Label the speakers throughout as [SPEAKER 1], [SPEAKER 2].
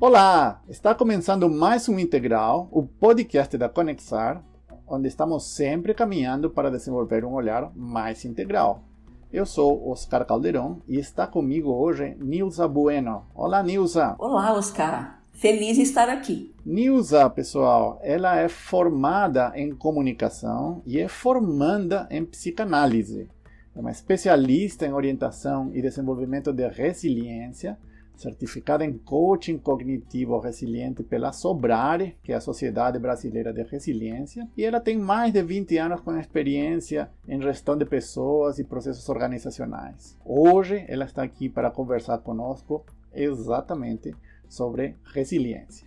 [SPEAKER 1] Olá! Está começando mais um Integral, o podcast da Conexar, onde estamos sempre caminhando para desenvolver um olhar mais integral. Eu sou Oscar Caldeirão e está comigo hoje Nilza Bueno. Olá, Nilza!
[SPEAKER 2] Olá, Oscar! Feliz em estar aqui.
[SPEAKER 1] Nilza, pessoal, ela é formada em comunicação e é formanda em psicanálise. É uma especialista em orientação e desenvolvimento de resiliência certificada em coaching cognitivo resiliente pela Sobrare, que é a Sociedade Brasileira de Resiliência, e ela tem mais de 20 anos com experiência em gestão de pessoas e processos organizacionais. Hoje ela está aqui para conversar conosco exatamente sobre resiliência.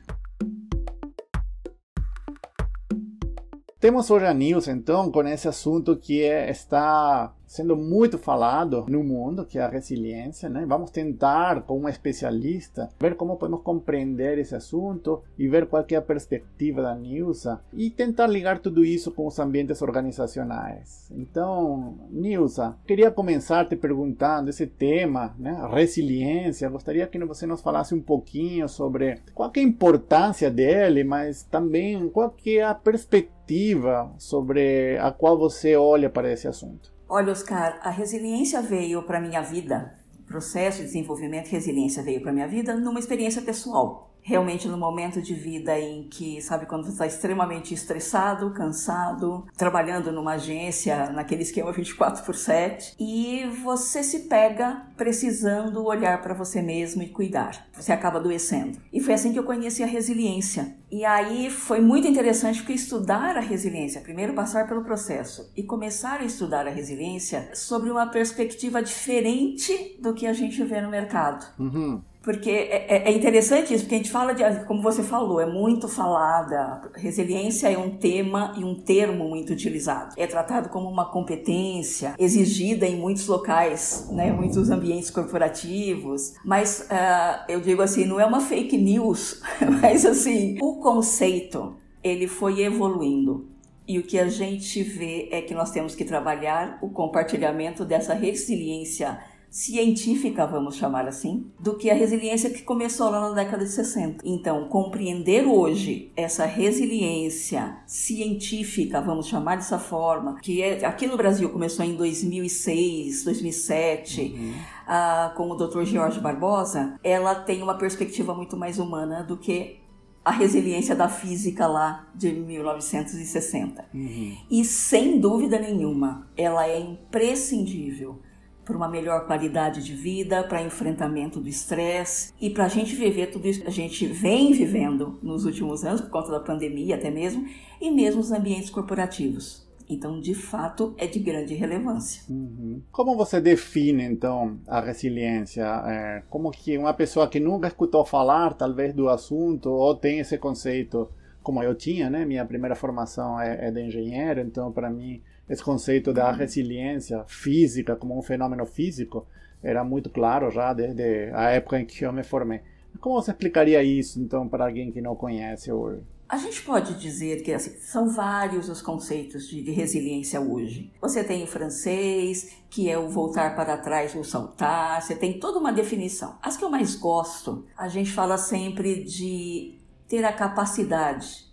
[SPEAKER 1] Temos hoje a news, então, com esse assunto que é, está sendo muito falado no mundo, que é a resiliência, né? Vamos tentar, com um especialista, ver como podemos compreender esse assunto e ver qual é a perspectiva da Nilsa e tentar ligar tudo isso com os ambientes organizacionais. Então, Nilsa, queria começar te perguntando esse tema, né? Resiliência. Gostaria que você nos falasse um pouquinho sobre qual é a importância dele, mas também qual é a perspectiva sobre a qual você olha para esse assunto.
[SPEAKER 2] Olha, Oscar, a resiliência veio para minha vida, o processo de desenvolvimento de resiliência veio para minha vida numa experiência pessoal realmente no momento de vida em que, sabe, quando você está extremamente estressado, cansado, trabalhando numa agência, naquele esquema 24 por 7, e você se pega precisando olhar para você mesmo e cuidar. Você acaba adoecendo. E foi assim que eu conheci a resiliência. E aí foi muito interessante porque estudar a resiliência, primeiro passar pelo processo e começar a estudar a resiliência sobre uma perspectiva diferente do que a gente vê no mercado. Uhum. Porque é, é, é, interessante isso, porque a gente fala de, como você falou, é muito falada. Resiliência é um tema e um termo muito utilizado. É tratado como uma competência exigida em muitos locais, né, muitos ambientes corporativos. Mas uh, eu digo assim, não é uma fake news, mas assim, o conceito ele foi evoluindo. E o que a gente vê é que nós temos que trabalhar o compartilhamento dessa resiliência científica, vamos chamar assim, do que a resiliência que começou lá na década de 60. Então, compreender hoje essa resiliência científica, vamos chamar dessa forma, que é, aqui no Brasil começou em 2006, 2007, uhum. uh, com o Dr. Jorge Barbosa, ela tem uma perspectiva muito mais humana do que a resiliência da física lá de 1960. Uhum. E sem dúvida nenhuma, ela é imprescindível para uma melhor qualidade de vida, para enfrentamento do estresse e para a gente viver tudo isso que a gente vem vivendo nos últimos anos, por conta da pandemia até mesmo, e mesmo os ambientes corporativos. Então, de fato, é de grande relevância.
[SPEAKER 1] Uhum. Como você define, então, a resiliência? É, como que uma pessoa que nunca escutou falar, talvez, do assunto, ou tem esse conceito, como eu tinha, né? Minha primeira formação é, é de engenheiro, então, para mim, esse conceito da resiliência física como um fenômeno físico era muito claro já desde a época em que eu me formei. Como você explicaria isso, então, para alguém que não conhece hoje?
[SPEAKER 2] A gente pode dizer que assim, são vários os conceitos de, de, resiliência hoje. Você tem o francês, que é o voltar para trás ou saltar, você tem toda uma definição. As que eu mais gosto, a gente fala sempre de ter a capacidade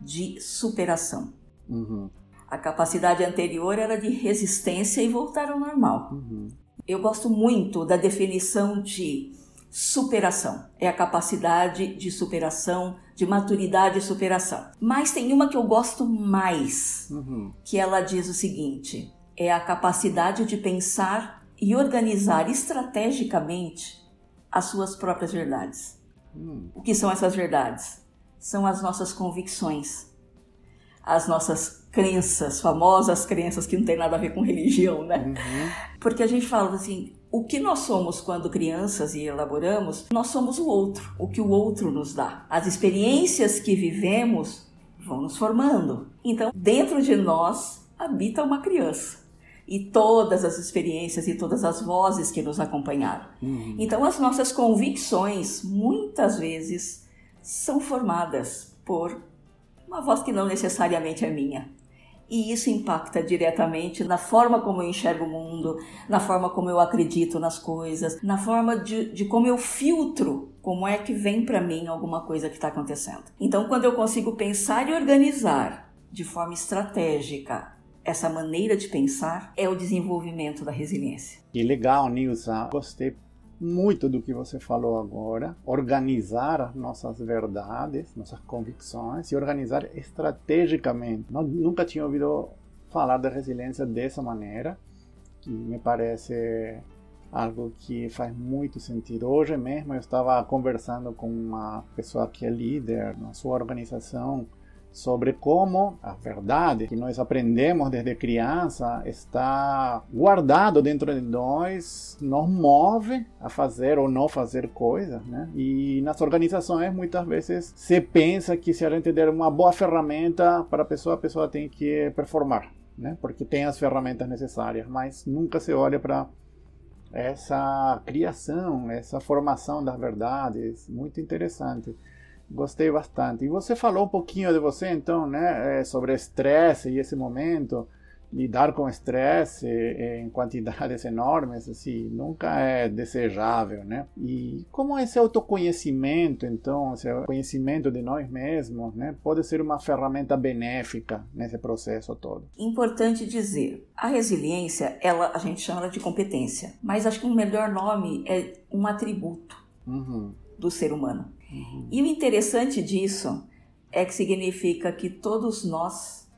[SPEAKER 2] de superação. Uhum. A capacidade anterior era de resistência e voltar ao normal. Uhum. Eu gosto muito da definição de superação. É a capacidade de superação, de maturidade e superação. Mas tem uma que eu gosto mais, uhum. que ela diz o seguinte: é a capacidade de pensar e organizar estrategicamente as suas próprias verdades. Uhum. O que são essas verdades? São as nossas convicções, as nossas crenças, famosas crenças que não tem nada a ver com religião, né? Uhum. Porque a gente fala assim, o que nós somos quando crianças e elaboramos, nós somos o outro, o que o outro nos dá. As experiências que vivemos vão nos formando. Então, dentro de nós habita uma criança e todas as experiências e todas as vozes que nos acompanharam. Uhum. Então, as nossas convicções muitas vezes são formadas por uma voz que não necessariamente é minha, e isso impacta diretamente na forma como eu enxergo o mundo, na forma como eu acredito nas coisas, na forma de, de como eu filtro Como é que vem para mim alguma coisa que está acontecendo? Então, quando eu consigo pensar e organizar de forma estratégica essa maneira de pensar, é o desenvolvimento da resiliência.
[SPEAKER 1] Que legal, Nilza. Gostei muito do que você falou agora. Organizar nossas verdades, nossas convicções e organizar estrategicamente. Nunca tinha ouvido falar da resiliência dessa maneira, que me parece algo que faz muito sentido. Hoje mesmo eu estava conversando com uma pessoa que é líder na sua organização sobre como a verdade que nós aprendemos desde criança está guardado dentro de nós, nos move a fazer ou não fazer coisas, né? E nas organizações muitas vezes se pensa que se a gente der uma boa ferramenta para a pessoa, a pessoa tem que performar, né? Porque tem as ferramentas necessárias, mas nunca se olha para essa criação, essa formação das verdades, muito interessante. Gostei bastante. E você falou um pouquinho de você, então, né, é, sobre estresse e esse momento, lidar com estresse é, em quantidades enormes, assim, nunca é desejável, né? E como esse autoconhecimento, então, esse conhecimento de nós mesmos, né, pode ser uma ferramenta benéfica nesse processo todo.
[SPEAKER 2] Importante dizer, a resiliência, ela, a gente chama ela de competência, mas acho que um melhor nome é um atributo uhum. do ser humano. Uhum. E o interessante disso é que significa que todos nós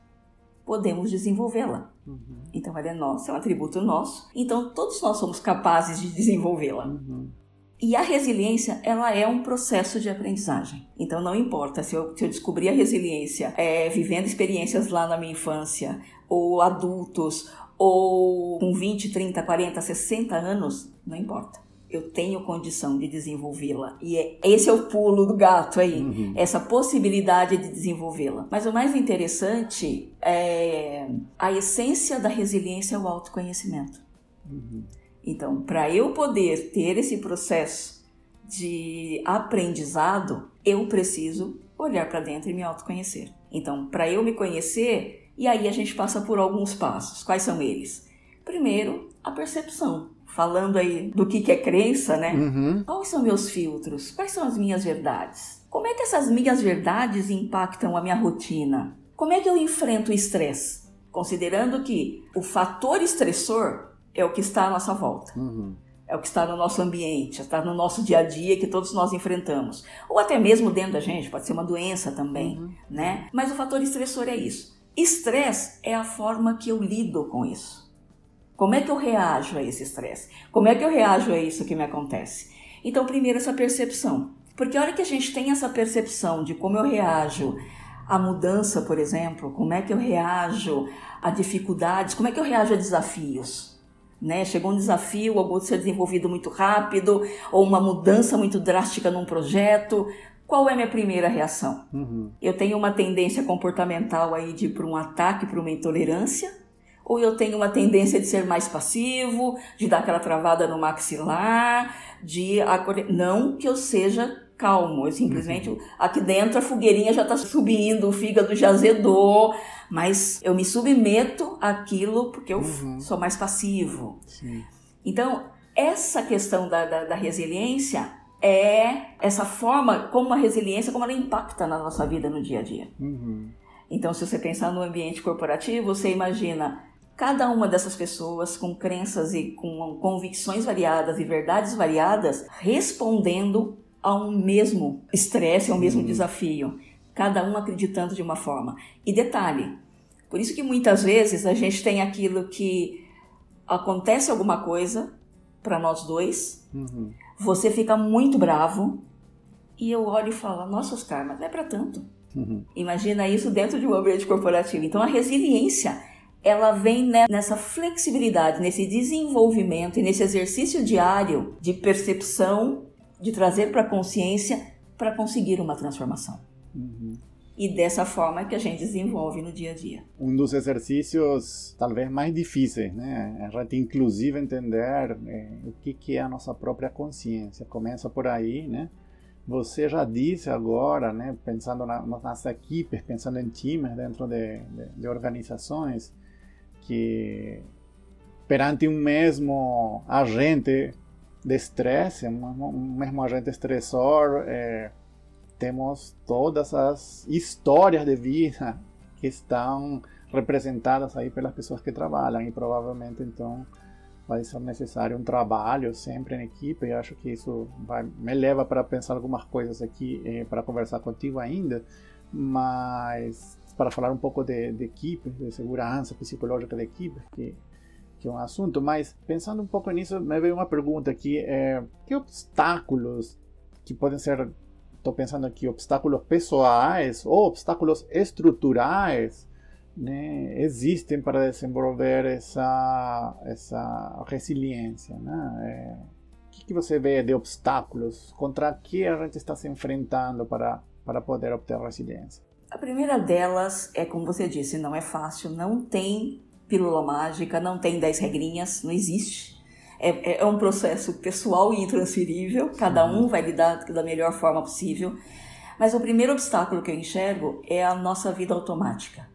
[SPEAKER 2] podemos desenvolvê-la. Uhum. Então ela é nossa, é um atributo nosso. Então todos nós somos capazes de desenvolvê-la. Uhum. E a resiliência, ela é um processo de aprendizagem. Então não importa se eu, se eu descobrir a resiliência é, vivendo experiências lá na minha infância, ou adultos, ou com 20, 30, 40, 60 anos, não importa eu tenho condição de desenvolvê-la. E é, esse é o pulo do gato aí, uhum. essa possibilidade de desenvolvê-la. Mas o mais interessante é a essência da resiliência é o autoconhecimento. Uhum. Então, para eu poder ter esse processo de aprendizado, eu preciso olhar para dentro e me autoconhecer. Então, para eu me conhecer, e aí a gente passa por alguns passos. Quais são eles? Primeiro, a percepção falando aí do que, que é crença, né? Uhum. Quais são meus filtros? Quais são as minhas verdades? Como é que essas minhas verdades impactam a minha rotina? Como é que eu enfrento o estresse? Considerando que o fator estressor é o que está à nossa volta. Uhum. É o que está no nosso ambiente, está no nosso dia a dia que todos nós enfrentamos. Ou até mesmo dentro da gente, pode ser uma doença também, uhum. né? Mas o fator estressor é isso. Estresse é a forma que eu lido com isso. Como é que eu reajo a esse estresse? Como é que eu reajo a isso que me acontece? Então, primeiro, essa percepção. Porque a hora que a gente tem essa percepção de como eu reajo à mudança, por exemplo, como é que eu reajo a dificuldades, como é que eu reajo a desafios? Né? Chegou um desafio, algo ser desenvolvido muito rápido, ou uma mudança muito drástica num projeto. Qual é a minha primeira reação? Uhum. Eu tenho uma tendência comportamental aí de ir para um ataque, para uma intolerância, ou eu tenho uma tendência de ser mais passivo, de dar aquela travada no maxilar, de acolher. Não que eu seja calmo, eu simplesmente uhum. aqui dentro a fogueirinha já está subindo, o fígado já azedou, mas eu me submeto àquilo porque eu uhum. sou mais passivo. Sim. Então, essa questão da, da, da resiliência é essa forma como a resiliência, como ela impacta na nossa vida no dia a dia. Uhum. Então, se você pensar no ambiente corporativo, você imagina Cada uma dessas pessoas com crenças e com convicções variadas e verdades variadas respondendo a um mesmo estresse, a um mesmo uhum. desafio, cada um acreditando de uma forma. E detalhe, por isso que muitas vezes a gente tem aquilo que acontece alguma coisa para nós dois, uhum. você fica muito bravo e eu olho e falo, nossa, Oscar, mas não é para tanto. Uhum. Imagina isso dentro de um ambiente corporativo. Então a resiliência ela vem nessa flexibilidade, nesse desenvolvimento e nesse exercício diário de percepção, de trazer para a consciência para conseguir uma transformação. Uhum. E dessa forma que a gente desenvolve no dia a dia.
[SPEAKER 1] Um dos exercícios talvez mais difíceis, né? A gente inclusive entender é, o que, que é a nossa própria consciência. Começa por aí, né? Você já disse agora, né, pensando na, nas equipes, pensando em times dentro de, de, de organizações, que perante um mesmo agente de estresse, mesmo agente estressor, é, temos todas as histórias de vida que estão representadas aí pelas pessoas que trabalham e provavelmente então vai ser necessário um trabalho sempre em equipe. E acho que isso vai, me leva para pensar algumas coisas aqui eh, para conversar contigo ainda, mas para falar um pouco de, de equipe, de segurança psicológica da equipe, que, que é um assunto, mas pensando um pouco nisso, me veio uma pergunta aqui, é, que obstáculos que podem ser, estou pensando aqui, obstáculos pessoais ou obstáculos estruturais né, existem para desenvolver essa, essa resiliência. Né? É, o que, que você vê de obstáculos? Contra que a gente está se enfrentando para, para poder obter resiliência?
[SPEAKER 2] A primeira delas é, como você disse, não é fácil, não tem pílula mágica, não tem 10 regrinhas, não existe. É, é, um processo pessoal e intransferível, cada um vai lidar da melhor forma possível. Mas o primeiro obstáculo que eu enxergo é a nossa vida automática.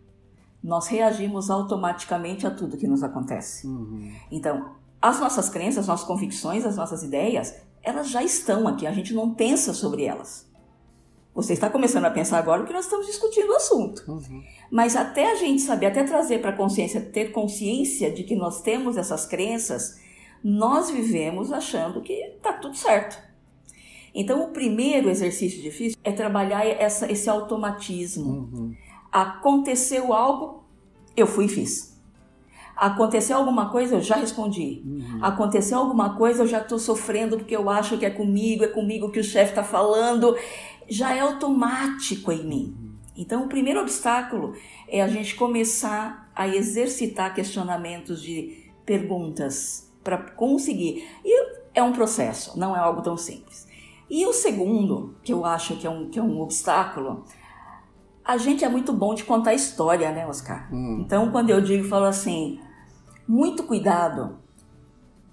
[SPEAKER 2] Nós reagimos automaticamente a tudo que nos acontece. Uhum. Então, as nossas crenças, as nossas convicções, as nossas ideias, elas já estão aqui, a gente não pensa sobre elas. Você está começando a pensar agora porque nós estamos discutindo o assunto. Uhum. Mas até a gente saber, até trazer para a consciência, ter consciência de que nós temos essas crenças, nós vivemos achando que está tudo certo. Então, o primeiro exercício difícil é trabalhar essa, esse automatismo. Uhum. Aconteceu algo, eu fui e fiz. Aconteceu alguma coisa, eu já respondi. Uhum. Aconteceu alguma coisa, eu já estou sofrendo porque eu acho que é comigo, é comigo que o chefe está falando já é automático em mim. Então, o primeiro obstáculo é a gente começar a exercitar questionamentos de perguntas para conseguir. E é um processo, não é algo tão simples. E o segundo, que eu acho que é um, que é um obstáculo, a gente é muito bom de contar história, né, Oscar? Hum. Então, quando eu digo, falo assim, muito cuidado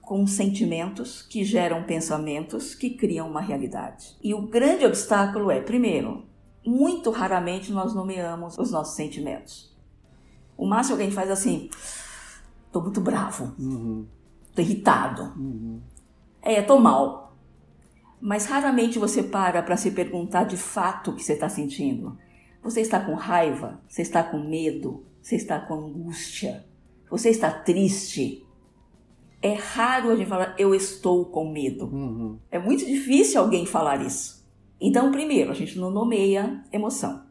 [SPEAKER 2] com sentimentos que geram pensamentos que criam uma realidade. E o grande obstáculo é, primeiro, muito raramente nós nomeamos os nossos sentimentos. O máximo que a gente faz é assim: tô muito bravo, uhum. tô irritado, uhum. é, tô mal. Mas raramente você para para se perguntar de fato o que você está sentindo. Você está com raiva? Você está com medo? Você está com angústia? Você está triste? É raro a gente falar eu estou com medo. Uhum. É muito difícil alguém falar isso. Então, primeiro, a gente não nomeia emoção.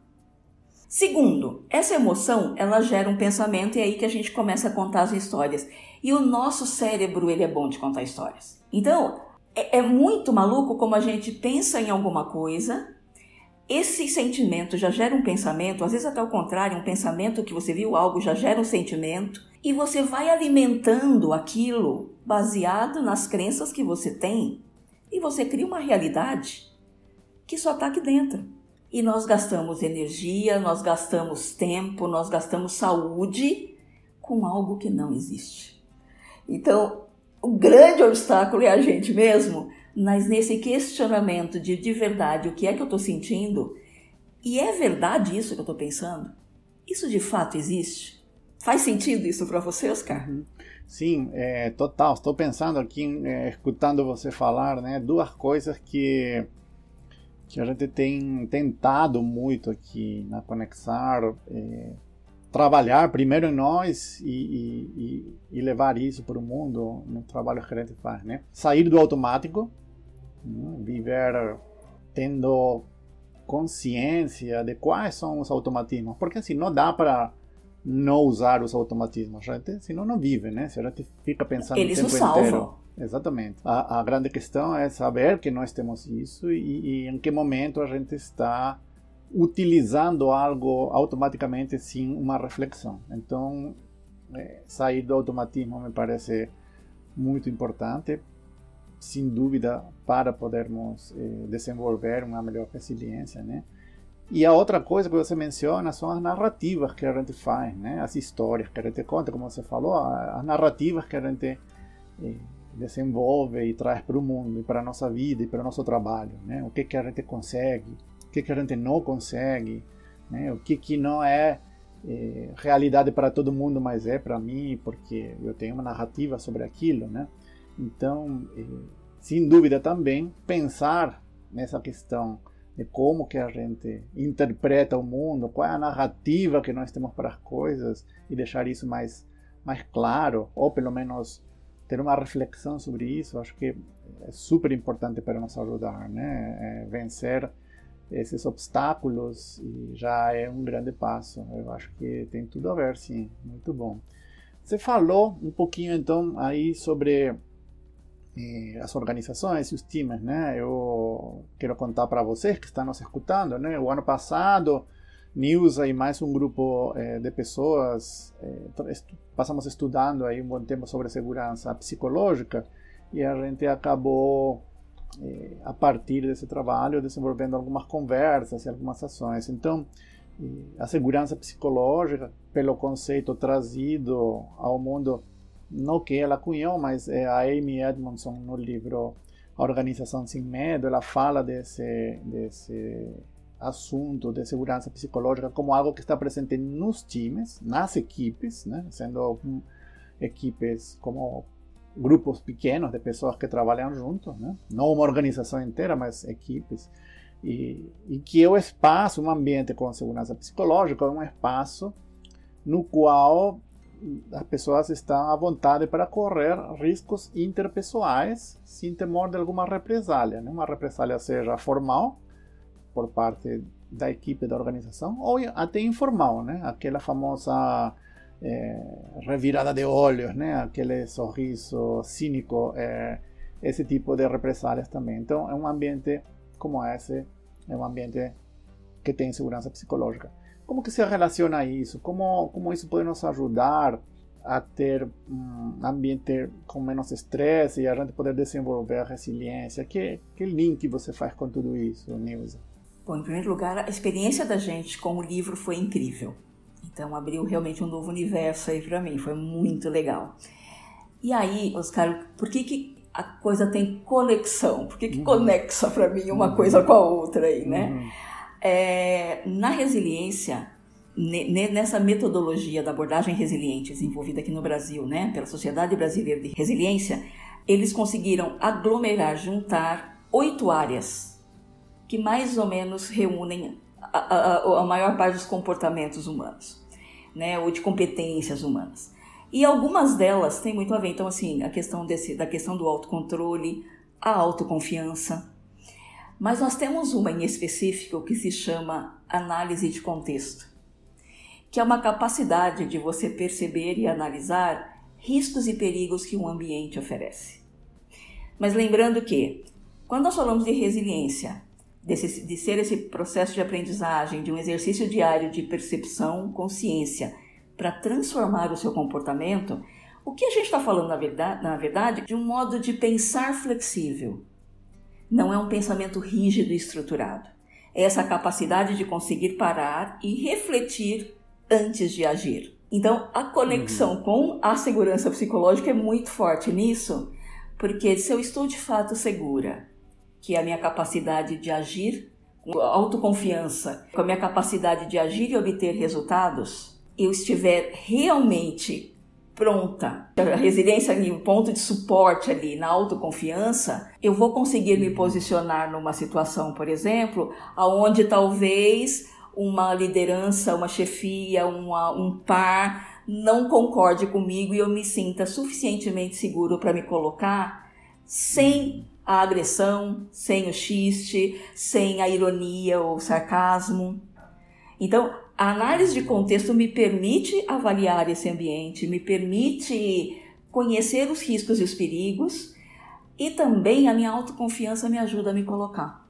[SPEAKER 2] Segundo, essa emoção ela gera um pensamento e é aí que a gente começa a contar as histórias. E o nosso cérebro ele é bom de contar histórias. Então é, é muito maluco como a gente pensa em alguma coisa, esse sentimento já gera um pensamento, às vezes até o contrário, um pensamento que você viu algo já gera um sentimento, e você vai alimentando aquilo baseado nas crenças que você tem e você cria uma realidade que só está aqui dentro. E nós gastamos energia, nós gastamos tempo, nós gastamos saúde com algo que não existe. Então, o grande obstáculo é a gente mesmo, mas nesse questionamento de de verdade o que é que eu estou sentindo e é verdade isso que eu estou pensando? Isso de fato existe? Faz sentido isso para você, Oscar?
[SPEAKER 1] Sim, é, total. Estou pensando aqui, é, escutando você falar, né? Duas coisas que que a gente tem tentado muito aqui na Conexar, é, trabalhar primeiro em nós e, e, e, levar isso para o mundo no trabalho que a gente faz, né? Sair do automático, né? viver tendo consciência de quais são os automatismos, porque assim não dá para não usar os automatismos. A gente, senão não vive, né? Se a gente fica pensando
[SPEAKER 2] Eles
[SPEAKER 1] o tempo
[SPEAKER 2] salvam.
[SPEAKER 1] inteiro. Exatamente. A, a, grande questão é saber que nós temos isso e, e, em que momento a gente está utilizando algo automaticamente sem uma reflexão. Então, é, sair do automatismo me parece muito importante, sem dúvida, para podermos é, desenvolver uma melhor resiliência, né? E a outra coisa que você menciona são as narrativas que a gente faz, né? as histórias que a gente conta, como você falou, as narrativas que a gente eh, desenvolve e traz para o mundo, e para a nossa vida e para o nosso trabalho. Né? O que, que a gente consegue, o que, que a gente não consegue, né? o que, que não é eh, realidade para todo mundo, mas é para mim, porque eu tenho uma narrativa sobre aquilo. Né? Então, eh, sem dúvida também, pensar nessa questão de como que a gente interpreta o mundo, qual é a narrativa que nós temos para as coisas e deixar isso mais mais claro, ou pelo menos ter uma reflexão sobre isso, acho que é super importante para nos ajudar, né? É vencer esses obstáculos e já é um grande passo. Eu acho que tem tudo a ver, sim. Muito bom. Você falou um pouquinho então aí sobre as organizações e os times, né? Eu quero contar para vocês que estão nos escutando, né? O ano passado, Nilza e mais um grupo eh, de pessoas eh, estu passamos estudando aí um bom tempo sobre segurança psicológica e a gente acabou eh, a partir desse trabalho desenvolvendo algumas conversas e algumas ações. Então, eh, a segurança psicológica, pelo conceito trazido ao mundo no que ela cunhou, mas é a Amy Edmondson no livro A Organização Sem Medo, ela fala desse, desse assunto de segurança psicológica como algo que está presente nos times, nas equipes, né? sendo equipes como grupos pequenos de pessoas que trabalham juntos, né? não uma organização inteira, mas equipes, e, e que o espaço, um ambiente com segurança psicológica, é um espaço no qual as pessoas estão à vontade para correr riscos interpessoais sem temor de alguma represália. Né? Uma represália seja formal, por parte da equipe da organização, ou até informal, né? aquela famosa é, revirada de olhos, né? aquele sorriso cínico, é, esse tipo de represálias também. Então, é um ambiente como esse, é um ambiente que tem segurança psicológica. Como que se relaciona isso? Como, como isso pode nos ajudar a ter um ambiente com menos estresse e a gente poder desenvolver a resiliência? Que, que link você faz com tudo isso, Nilza?
[SPEAKER 2] Bom, em primeiro lugar, a experiência da gente com o livro foi incrível. Então, abriu realmente um novo universo aí para mim, foi muito legal. E aí, Oscar, por que, que a coisa tem conexão? Por que, que uhum. conexa para mim uma uhum. coisa com a outra aí, né? Uhum. É, na resiliência, nessa metodologia da abordagem resiliente desenvolvida aqui no Brasil, né, pela Sociedade Brasileira de Resiliência, eles conseguiram aglomerar, juntar oito áreas que mais ou menos reúnem a, a, a maior parte dos comportamentos humanos, né, ou de competências humanas. E algumas delas têm muito a ver, então assim, a questão desse, da questão do autocontrole, a autoconfiança. Mas nós temos uma em específico que se chama análise de contexto que é uma capacidade de você perceber e analisar riscos e perigos que um ambiente oferece. Mas lembrando que, quando nós falamos de resiliência, desse, de ser esse processo de aprendizagem, de um exercício diário de percepção, consciência, para transformar o seu comportamento, o que a gente está falando, na verdade, na verdade, de um modo de pensar flexível. Não é um pensamento rígido e estruturado. É essa capacidade de conseguir parar e refletir antes de agir. Então, a conexão uhum. com a segurança psicológica é muito forte nisso, porque se eu estou de fato segura que a minha capacidade de agir, com autoconfiança, com a minha capacidade de agir e obter resultados, eu estiver realmente pronta, a resiliência ali, o ponto de suporte ali na autoconfiança, eu vou conseguir me posicionar numa situação, por exemplo, aonde talvez uma liderança, uma chefia, uma, um par não concorde comigo e eu me sinta suficientemente seguro para me colocar sem a agressão, sem o xiste, sem a ironia ou sarcasmo. Então, a análise de contexto me permite avaliar esse ambiente, me permite conhecer os riscos e os perigos e também a minha autoconfiança me ajuda a me colocar.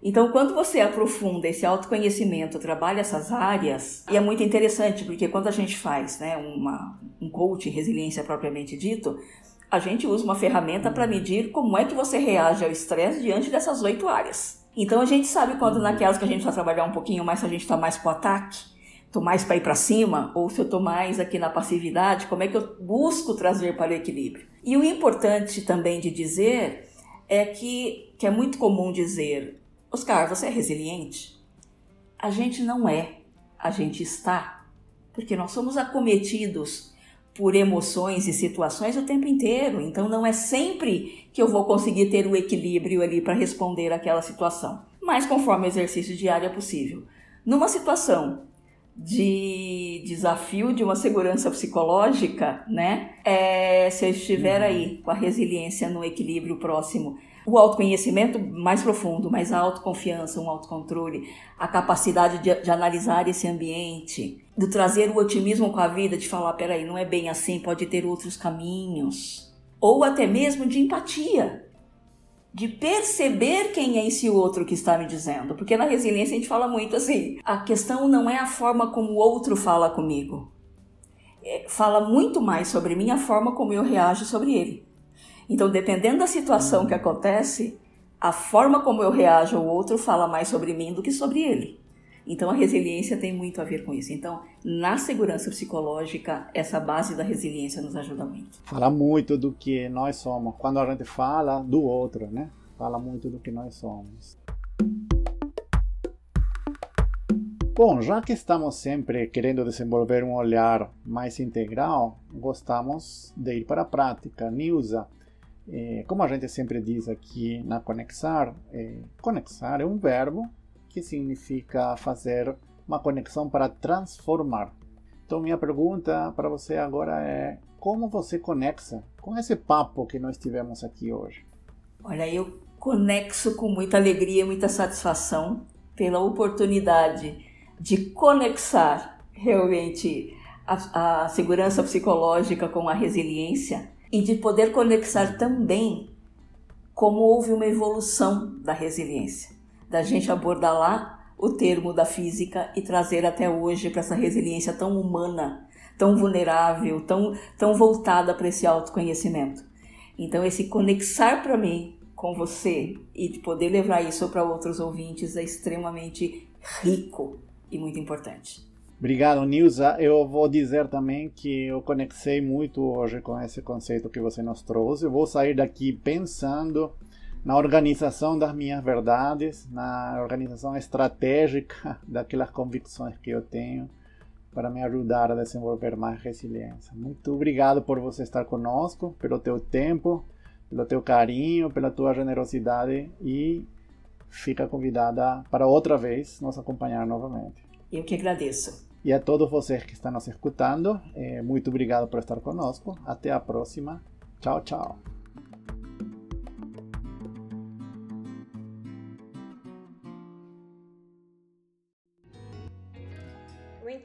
[SPEAKER 2] Então, quando você aprofunda esse autoconhecimento, trabalha essas áreas, e é muito interessante, porque quando a gente faz né, uma, um coaching, resiliência propriamente dito, a gente usa uma ferramenta para medir como é que você reage ao estresse diante dessas oito áreas. Então, a gente sabe quando naquelas que a gente vai trabalhar um pouquinho mais, se a gente está mais para ataque, estou mais para ir para cima, ou se eu estou mais aqui na passividade, como é que eu busco trazer para o equilíbrio. E o importante também de dizer é que, que é muito comum dizer, Oscar, você é resiliente? A gente não é, a gente está, porque nós somos acometidos por emoções e situações o tempo inteiro. Então não é sempre que eu vou conseguir ter o equilíbrio ali para responder aquela situação. Mas conforme o exercício diário é possível. Numa situação de desafio de uma segurança psicológica, né? É, se eu estiver uhum. aí com a resiliência no equilíbrio próximo, o autoconhecimento mais profundo, mais a autoconfiança, um autocontrole, a capacidade de, de analisar esse ambiente, de trazer o otimismo com a vida, de falar, peraí, não é bem assim, pode ter outros caminhos, ou até mesmo de empatia de perceber quem é esse outro que está me dizendo. Porque na resiliência a gente fala muito assim: a questão não é a forma como o outro fala comigo. É, fala muito mais sobre mim a forma como eu reajo sobre ele. Então, dependendo da situação que acontece, a forma como eu reajo ao outro fala mais sobre mim do que sobre ele. Então, a resiliência tem muito a ver com isso. Então, na segurança psicológica, essa base da resiliência nos ajuda muito.
[SPEAKER 1] Fala muito do que nós somos. Quando a gente fala do outro, né? Fala muito do que nós somos. Bom, já que estamos sempre querendo desenvolver um olhar mais integral, gostamos de ir para a prática. Nilza, eh, como a gente sempre diz aqui na Conexar, eh, conexar é um verbo que significa fazer uma conexão para transformar. Então, minha pergunta para você agora é: como você conexa com esse papo que nós tivemos aqui hoje?
[SPEAKER 2] Olha, eu conexo com muita alegria, muita satisfação pela oportunidade de conexar realmente a, a segurança psicológica com a resiliência e de poder conexar também como houve uma evolução da resiliência da gente abordar lá o termo da física e trazer até hoje para essa resiliência tão humana, tão vulnerável, tão, tão voltada para esse autoconhecimento. Então, esse conexar para mim com você e de poder levar isso para outros ouvintes é extremamente rico e muito importante.
[SPEAKER 1] Obrigado, Nilza. Eu vou dizer também que eu conectei muito hoje com esse conceito que você nos trouxe. Eu vou sair daqui pensando na organização das minhas verdades, na organização estratégica daquelas convicções que eu tenho para me ajudar a desenvolver mais resiliência. Muito obrigado por você estar conosco, pelo teu tempo, pelo teu carinho, pela tua generosidade e fica convidada para outra vez nos acompanhar novamente.
[SPEAKER 2] Eu que agradeço.
[SPEAKER 1] E a todos vocês que estão nos escutando, eh, muito obrigado por estar conosco. Até a próxima. Tchau, tchau.